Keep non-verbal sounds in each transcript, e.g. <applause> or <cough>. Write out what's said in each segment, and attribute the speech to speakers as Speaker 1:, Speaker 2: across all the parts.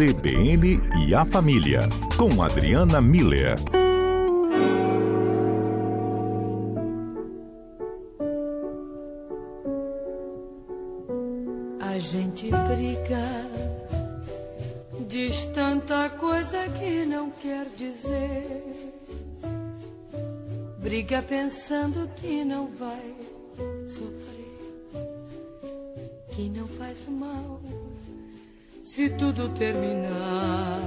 Speaker 1: CBN e a Família, com Adriana Miller.
Speaker 2: Se tudo terminar.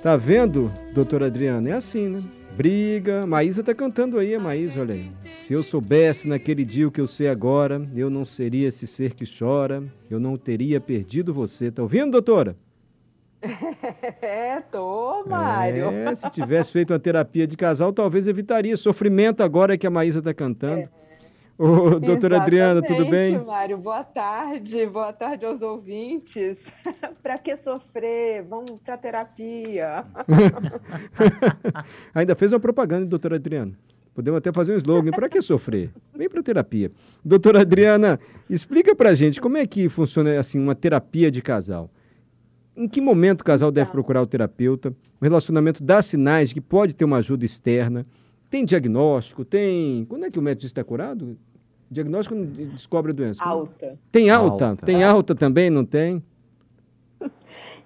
Speaker 3: Tá vendo, doutora Adriana? É assim, né? Briga. Maísa tá cantando aí, a Maísa, olha aí. Se eu soubesse naquele dia o que eu sei agora, eu não seria esse ser que chora, eu não teria perdido você. Tá ouvindo, doutora? <laughs>
Speaker 4: É, tô, Mário.
Speaker 3: É, se tivesse feito uma terapia de casal, talvez evitaria sofrimento agora que a Maísa tá cantando. É. Ô, doutora Adriana, tudo bem?
Speaker 4: Mário, boa tarde, boa tarde aos ouvintes. <laughs> para que sofrer? Vamos para terapia. <laughs>
Speaker 3: Ainda fez uma propaganda, doutora Adriana. Podemos até fazer um slogan. Para que sofrer? Vem para terapia. Doutora Adriana, explica para gente como é que funciona assim uma terapia de casal. Em que momento o casal deve então. procurar o terapeuta? O relacionamento dá sinais de que pode ter uma ajuda externa. Tem diagnóstico? Tem. Quando é que o médico está curado? Diagnóstico descobre a doença.
Speaker 4: Alta.
Speaker 3: Tem alta? alta. Tem alta também, não tem? <laughs>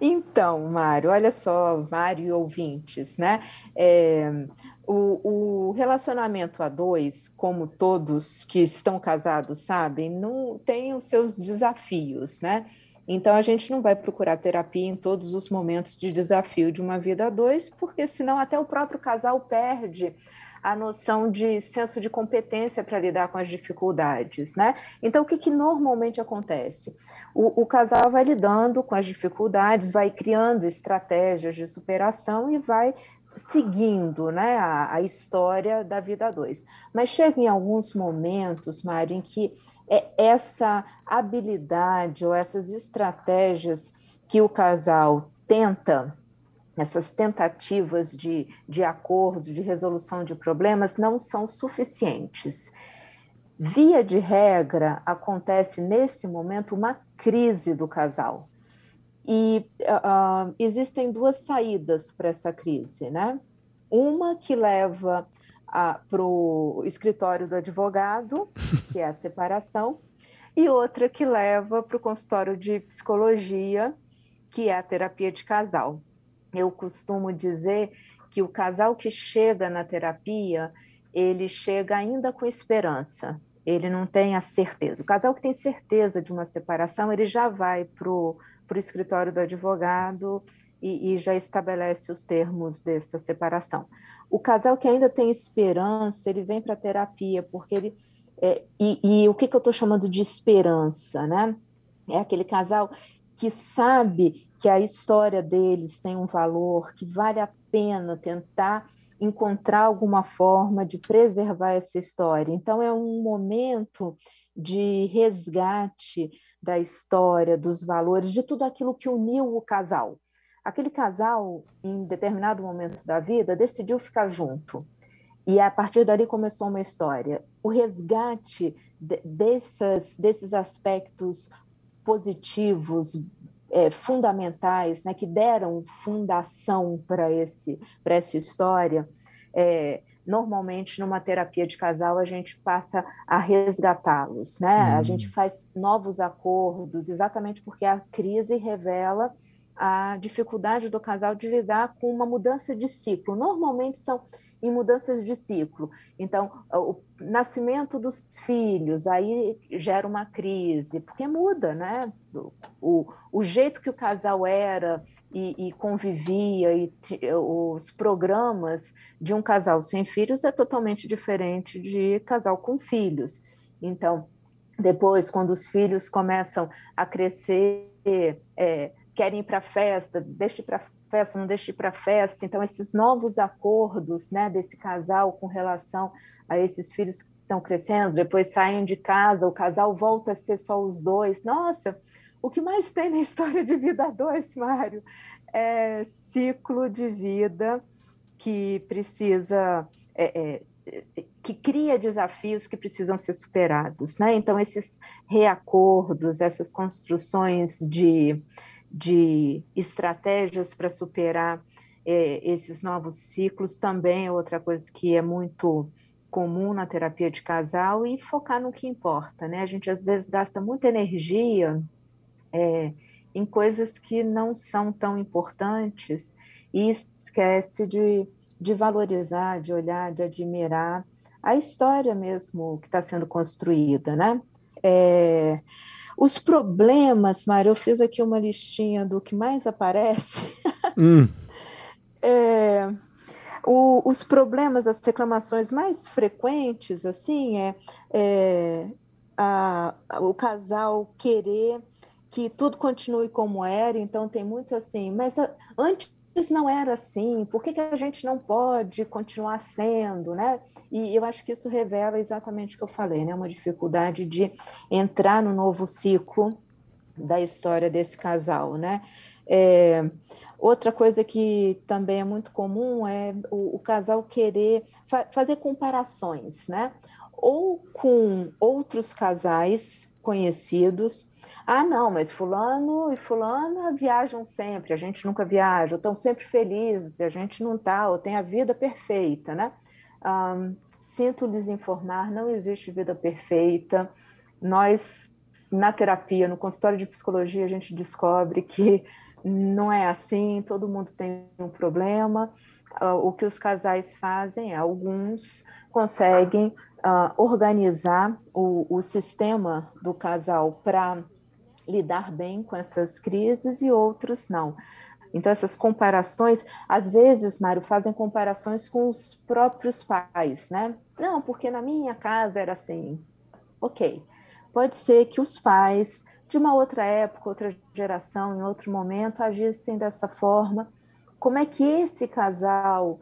Speaker 4: Então, Mário, olha só, Mário e ouvintes, né? É, o, o, relacionamento a dois, como todos que estão casados sabem, não tem os seus desafios, né? Então a gente não vai procurar terapia em todos os momentos de desafio de uma vida a dois, porque senão até o próprio casal perde a noção de senso de competência para lidar com as dificuldades, né? Então, o que, que normalmente acontece? O, o, casal vai lidando com as dificuldades, vai criando estratégias de superação e vai seguindo né, a, a história da vida a dois. Mas chega em alguns momentos, Mari, em que é essa habilidade ou essas estratégias que o casal tenta essas tentativas de, de acordo, de resolução de problemas, não são suficientes. Via de regra, acontece nesse momento uma crise do casal. E uh, existem duas saídas para essa crise, né? Uma que leva para o escritório do advogado, que é a separação, e outra que leva para o consultório de psicologia, que é a terapia de casal eu costumo dizer que o casal que chega na terapia, ele chega ainda com esperança, ele não tem a certeza. O casal que tem certeza de uma separação, ele já vai para o escritório do advogado e, e, já estabelece os termos dessa separação. O casal que ainda tem esperança, ele vem para a terapia, porque ele. É, e, e o que, que eu estou chamando de esperança, né? É aquele casal que sabe que a história deles tem um valor, que vale a pena tentar encontrar alguma forma de preservar essa história. Então, é um momento de resgate da história, dos valores, de tudo aquilo que uniu o casal. Aquele casal, em determinado momento da vida, decidiu ficar junto. E a partir dali começou uma história. O resgate dessas, desses aspectos positivos, é, fundamentais, né, que deram fundação para esse para essa história, é, normalmente numa terapia de casal a gente passa a resgatá-los, né? Hum. A gente faz novos acordos, exatamente porque a crise revela a dificuldade do casal de lidar com uma mudança de ciclo. Normalmente são em mudanças de ciclo. Então, o nascimento dos filhos, aí gera uma crise, porque muda, né? O, o jeito que o casal era e, e convivia, e os programas de um casal sem filhos é totalmente diferente de casal com filhos. Então, depois, quando os filhos começam a crescer, é, querem ir para festa, deixe para festa, não deixe para festa. Então, esses novos acordos né, desse casal com relação a esses filhos que estão crescendo, depois saem de casa, o casal volta a ser só os dois. Nossa, o que mais tem na <laughs> história de vida dois, Mário, é ciclo de vida que precisa. É, é, que cria desafios que precisam ser superados, né? Então esses reacordos, essas construções de de estratégias para superar é, esses novos ciclos também é outra coisa que é muito comum na terapia de casal e focar no que importa, né? A gente às vezes gasta muita energia é, em coisas que não são tão importantes e esquece de, de valorizar, de olhar, de admirar a história mesmo que está sendo construída, né? É, os problemas, Mário, eu fiz aqui uma listinha do que mais aparece. <laughs> Hum. é, o, os problemas, as reclamações mais frequentes, assim, é, é a, o casal querer que tudo continue como era, então tem muito assim, mas a, antes não era assim, por que, que a gente não pode continuar sendo, né? E eu acho que isso revela exatamente o que eu falei, né? Uma dificuldade de entrar no novo ciclo da história desse casal, né? É, outra coisa que também é muito comum é o, o casal querer fa fazer comparações, né? Ou com outros casais conhecidos, ah, não, mas fulano e fulana viajam sempre, a gente nunca viaja, estão sempre felizes, a gente não está, ou tem a vida perfeita, né? Um, sinto lhes informar, não existe vida perfeita. Nós, na terapia, no consultório de psicologia, a gente descobre que não é assim, todo mundo tem um problema. Uh, o que os casais fazem, alguns conseguem uh, organizar o, o sistema do casal para lidar bem com essas crises e outros não. Então, essas comparações, às vezes, Mário, fazem comparações com os próprios pais, né? Não, porque na minha casa era assim. Ok. Pode ser que os pais de uma outra época, outra geração, em outro momento, agissem dessa forma. Como é que esse casal,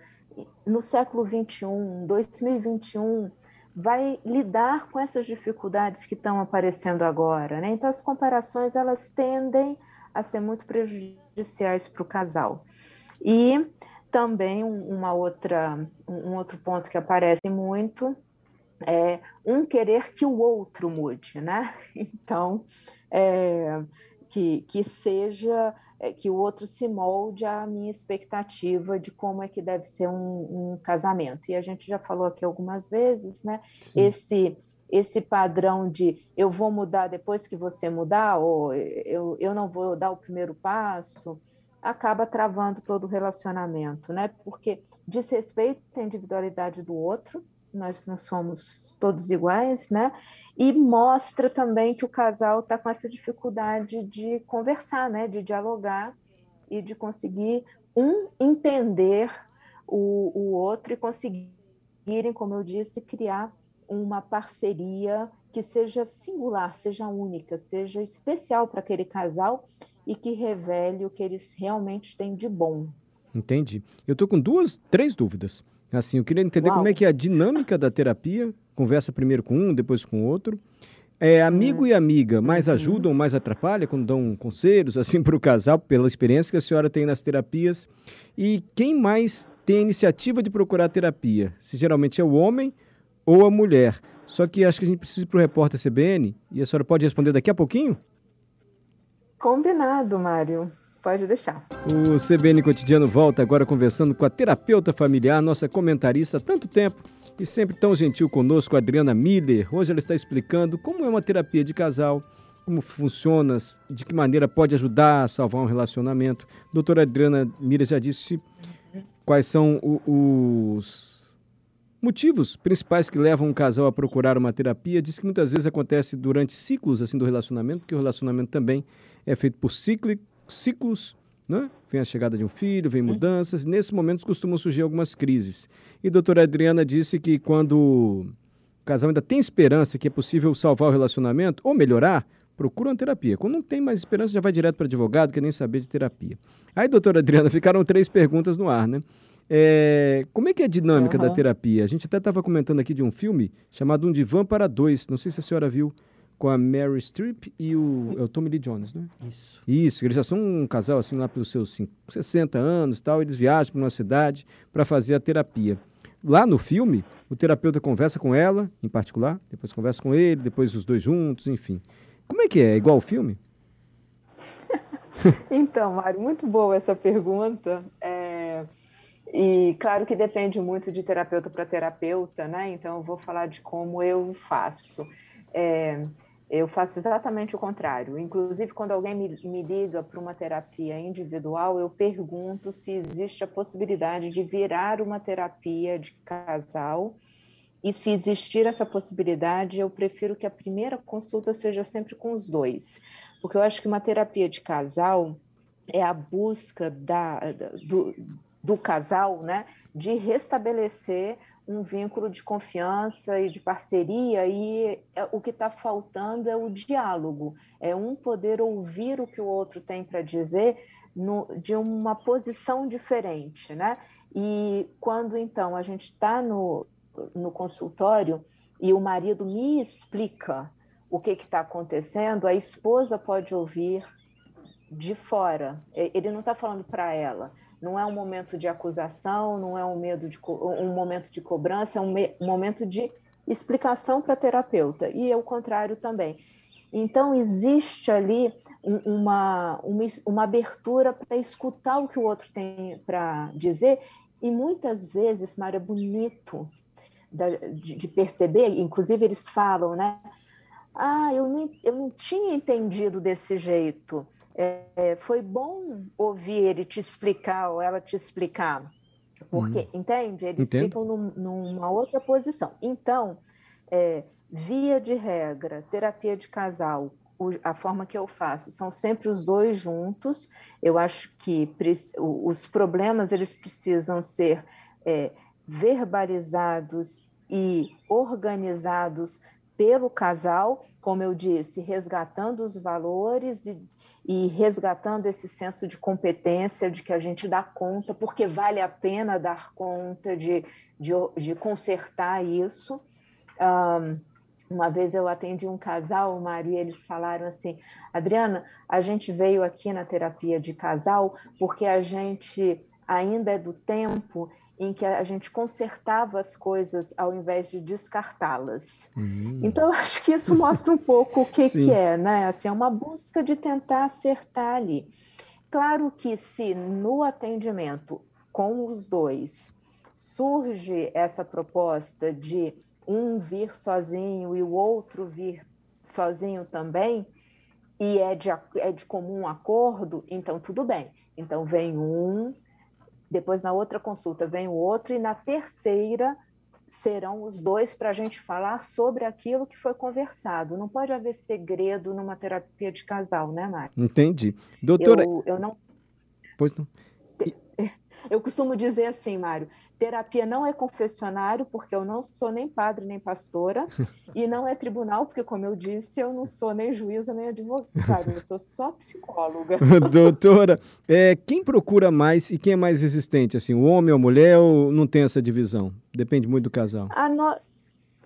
Speaker 4: no século 21, 2021, vai lidar com essas dificuldades que estão aparecendo agora, né? Então as comparações elas tendem a ser muito prejudiciais para o casal. E também uma outra, um outro ponto que aparece muito é um querer que o outro mude, né? <laughs> Então, é, que, que seja que o outro se molde à minha expectativa de como é que deve ser um, um casamento. E a gente já falou aqui algumas vezes, né? Sim. Esse esse padrão de eu vou mudar depois que você mudar, ou eu, eu não vou dar o primeiro passo, acaba travando todo o relacionamento, né? Porque desrespeita a individualidade do outro, nós não somos todos iguais, né? E mostra também que o casal está com essa dificuldade de conversar, né? De dialogar e de conseguir um entender o, o outro e conseguirem, como eu disse, criar uma parceria que seja singular, seja única, seja especial para aquele casal e que revele o que eles realmente têm de bom.
Speaker 3: Entendi. Eu estou com duas, três dúvidas. Assim, eu queria entender Uau. como é que é a dinâmica da terapia. Conversa primeiro com um, depois com outro. É, amigo e amiga mais uhum. ajudam, mais atrapalham quando dão conselhos <laughs> assim para o casal, pela experiência que a senhora tem nas terapias. E quem mais tem a iniciativa de procurar terapia? Se geralmente é o homem ou a mulher. Só que acho que a gente precisa ir para o repórter CBN e a senhora pode responder daqui a pouquinho?
Speaker 4: Combinado, Mário. Pode deixar.
Speaker 3: O CBN Cotidiano volta agora conversando com a terapeuta familiar, nossa comentarista há tanto tempo e sempre tão gentil conosco, Adriana Miller. Hoje ela está explicando como é uma terapia de casal, como funciona, de que maneira pode ajudar a salvar um relacionamento. Doutora Adriana Miller já disse quais são os motivos principais que levam um casal a procurar uma terapia. Diz que muitas vezes acontece durante ciclos assim do relacionamento, porque o relacionamento também é feito por ciclo, ciclos, né? Vem a chegada de um filho, vem mudanças, e nesses momentos costumam surgir algumas crises. E a doutora Adriana disse que quando o casal ainda tem esperança que é possível salvar o relacionamento ou melhorar, procura uma terapia. Quando não tem mais esperança, já vai direto para advogado, quer nem saber de terapia. Aí, doutora Adriana, <laughs> ficaram três perguntas no ar, né? É, como é que é a dinâmica uhum. da terapia? A gente até estava comentando aqui de um filme chamado Um Divã para Dois. Não sei se a senhora viu com a Mary Streep e o, é o Tommy Lee Jones, né? Isso. Isso, eles já são um casal assim lá pelos seus 5, 60 anos tal, eles viajam para uma cidade para fazer a terapia. Lá no filme, o terapeuta conversa com ela, em particular, depois conversa com ele, depois os dois juntos, enfim. Como é que é? É igual ao filme? <laughs>
Speaker 4: então, Mário, muito boa essa pergunta. É... E claro que depende muito de terapeuta para terapeuta, né? Então eu vou falar de como eu faço. É, eu faço exatamente o contrário. Inclusive, quando alguém me, me liga para uma terapia individual, eu pergunto se existe a possibilidade de virar uma terapia de casal. E se existir essa possibilidade, eu prefiro que a primeira consulta seja sempre com os dois, porque eu acho que uma terapia de casal é a busca da, do, do casal, né, de restabelecer um vínculo de confiança e de parceria, e é, o que está faltando é o diálogo, é um poder ouvir o que o outro tem para dizer no, de uma posição diferente, né? E quando então a gente está no, no consultório e o marido me explica o que está acontecendo, a esposa pode ouvir de fora. Ele não está falando para ela, não é um momento de acusação, não é um, medo de, um momento de cobrança, é um, um momento de explicação para a terapeuta, e é o contrário também. Então, existe ali uma, uma, uma abertura para escutar o que o outro tem para dizer, e muitas vezes, Mário, é bonito de, de, perceber, inclusive eles falam, né? Ah, eu não, eu não tinha entendido desse jeito. É, foi bom ouvir ele te explicar ou ela te explicar, porque, hum. entende? Eles Entendo. ficam num, numa outra posição. Então, é, via de regra, terapia de casal, o, a forma que eu faço são sempre os dois juntos. Eu acho que os problemas eles precisam ser é, verbalizados e organizados pelo casal, como eu disse, resgatando os valores e e resgatando esse senso de competência, de que a gente dá conta, porque vale a pena dar conta de, de, de consertar isso. Um, uma vez eu atendi um casal, Mário, e eles falaram assim: Adriana, a gente veio aqui na terapia de casal porque a gente ainda é do tempo em que a gente consertava as coisas ao invés de descartá-las. Uhum. Então, acho que isso mostra um pouco o que, <laughs> que é, né? Assim, é uma busca de tentar acertar ali. Claro que se no atendimento com os dois surge essa proposta de um vir sozinho e o outro vir sozinho também, e é de, é de comum acordo, então tudo bem. Então vem um depois na outra consulta vem o outro, e na terceira serão os dois para a gente falar sobre aquilo que foi conversado. Não pode haver segredo numa terapia de casal, né, Mari?
Speaker 3: Entendi. Doutora.
Speaker 4: Eu, eu não.
Speaker 3: Pois não.
Speaker 4: Eu costumo dizer assim, Mário, terapia não é confessionário, porque eu não sou nem padre nem pastora, <laughs> e não é tribunal, porque, como eu disse, eu não sou nem juíza nem advogada, eu sou só psicóloga. <laughs>
Speaker 3: Doutora, é, quem procura mais e quem é mais resistente? Assim, o homem ou a mulher, ou não tem essa divisão? Depende muito do casal.
Speaker 4: A no...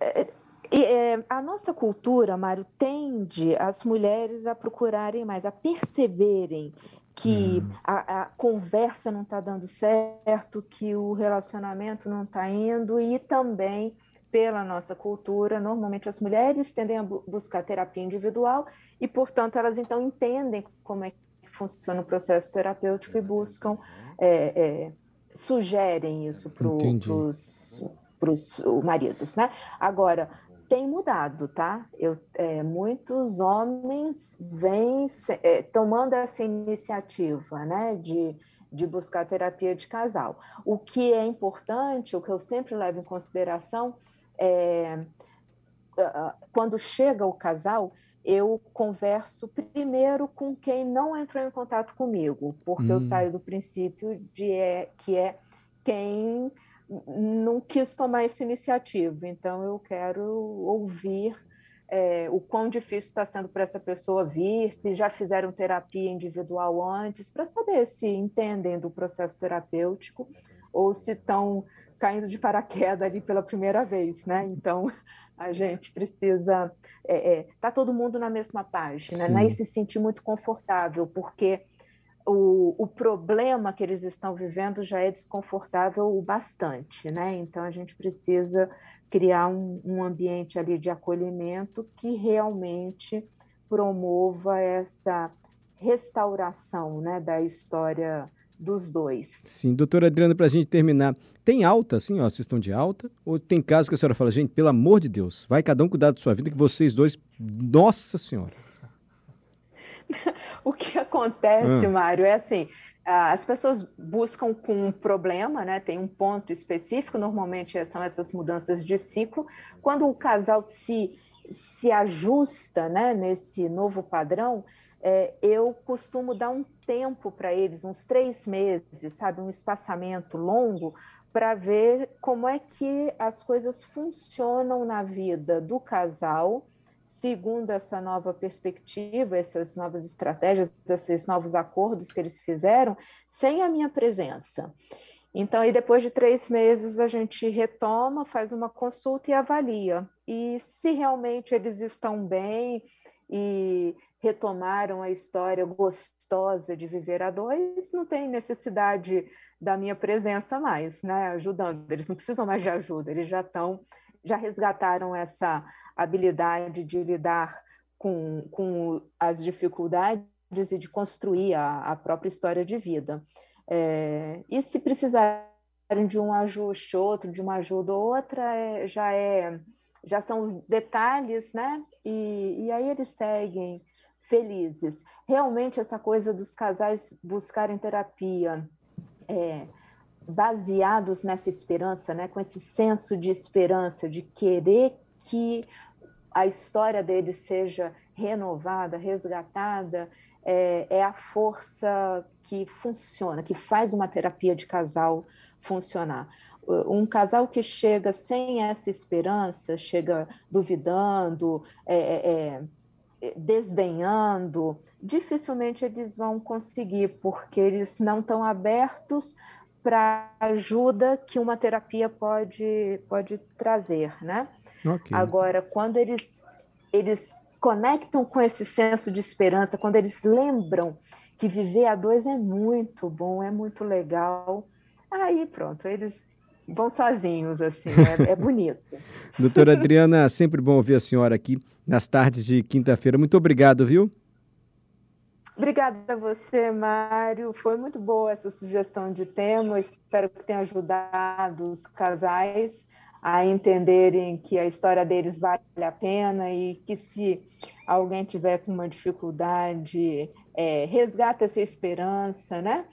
Speaker 4: É, é, a nossa cultura, Mário, tende as mulheres a procurarem mais, a perceberem que hum. a, a, conversa não está dando certo, que o relacionamento não está indo, e também pela nossa cultura, normalmente as mulheres tendem a bu buscar terapia individual e, portanto, elas então entendem como é que funciona o processo terapêutico e buscam, é, é, sugerem isso para os maridos, né? Agora, tem mudado, tá? Eu, é, muitos homens vêm é, tomando essa iniciativa, né, de, de buscar terapia de casal. O que é importante, o que eu sempre levo em consideração é quando chega o casal, eu converso primeiro com quem não entrou em contato comigo, porque hum. eu saio do princípio de é, que é quem não quis tomar essa iniciativa. Então, eu quero ouvir é, o quão difícil está sendo para essa pessoa vir, se já fizeram terapia individual antes, para saber se entendem do processo terapêutico ou se estão caindo de paraquedas ali pela primeira vez, né? Então, a gente precisa é, é, tá todo mundo na mesma página, né? E se sentir muito confortável, porque o, o problema que eles estão vivendo já é desconfortável o bastante, né? Então a gente precisa criar um, um ambiente ali de acolhimento que realmente promova essa restauração né, da história dos dois.
Speaker 3: Sim, doutora Adriana, para a gente terminar, tem alta, assim, ó, vocês estão de alta? Ou tem casos que a senhora fala, gente, pelo amor de Deus, vai cada um cuidar da sua vida, que vocês dois, nossa senhora. <laughs>
Speaker 4: o que acontece, ah. Mário, é assim, as pessoas buscam com um problema, né? Tem um ponto específico, normalmente são essas mudanças de ciclo. Quando o casal se, se ajusta né, nesse novo padrão, é, eu costumo dar um tempo para eles, uns três meses, sabe, um espaçamento longo, para ver como é que as coisas funcionam na vida do casal, segundo essa nova perspectiva, essas novas estratégias, esses novos acordos que eles fizeram, sem a minha presença. Então, aí depois de três meses, a gente retoma, faz uma consulta e avalia. E se realmente eles estão bem e retomaram a história gostosa de viver a dois, não tem necessidade da minha presença mais, né? Ajudando. Eles não precisam mais de ajuda, eles já estão, já resgataram essa habilidade de lidar com, com as dificuldades e de construir a, a própria história de vida. É, e se precisarem de um ajuste outro, de uma ajuda ou outra, é, já é já são os detalhes, né? E, e aí eles seguem felizes. Realmente, essa coisa dos casais buscarem terapia, é, baseados nessa esperança, né, com esse senso de esperança, de querer que a história deles seja renovada, resgatada, é, é, a força que funciona, que faz uma terapia de casal funcionar. Um casal que chega sem essa esperança, chega duvidando, é, é, é desdenhando, dificilmente eles vão conseguir, porque eles não estão abertos para ajuda que uma terapia pode, pode trazer, né? Okay. Agora, quando eles, eles conectam com esse senso de esperança, quando eles lembram que viver a dois é muito bom, é muito legal, aí pronto, eles vão sozinhos, assim, é, é bonito. <laughs>
Speaker 3: Doutora Adriana, sempre bom ouvir a senhora aqui nas tardes de quinta-feira. Muito obrigado, viu?
Speaker 4: Obrigada a você, Mário. Foi muito boa essa sugestão de tema. espero que tenha ajudado os casais a entenderem que a história deles vale a pena e que se alguém tiver com uma dificuldade, é, resgata essa esperança, né?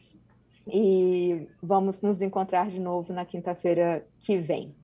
Speaker 4: E vamos nos encontrar de novo na quinta-feira que vem.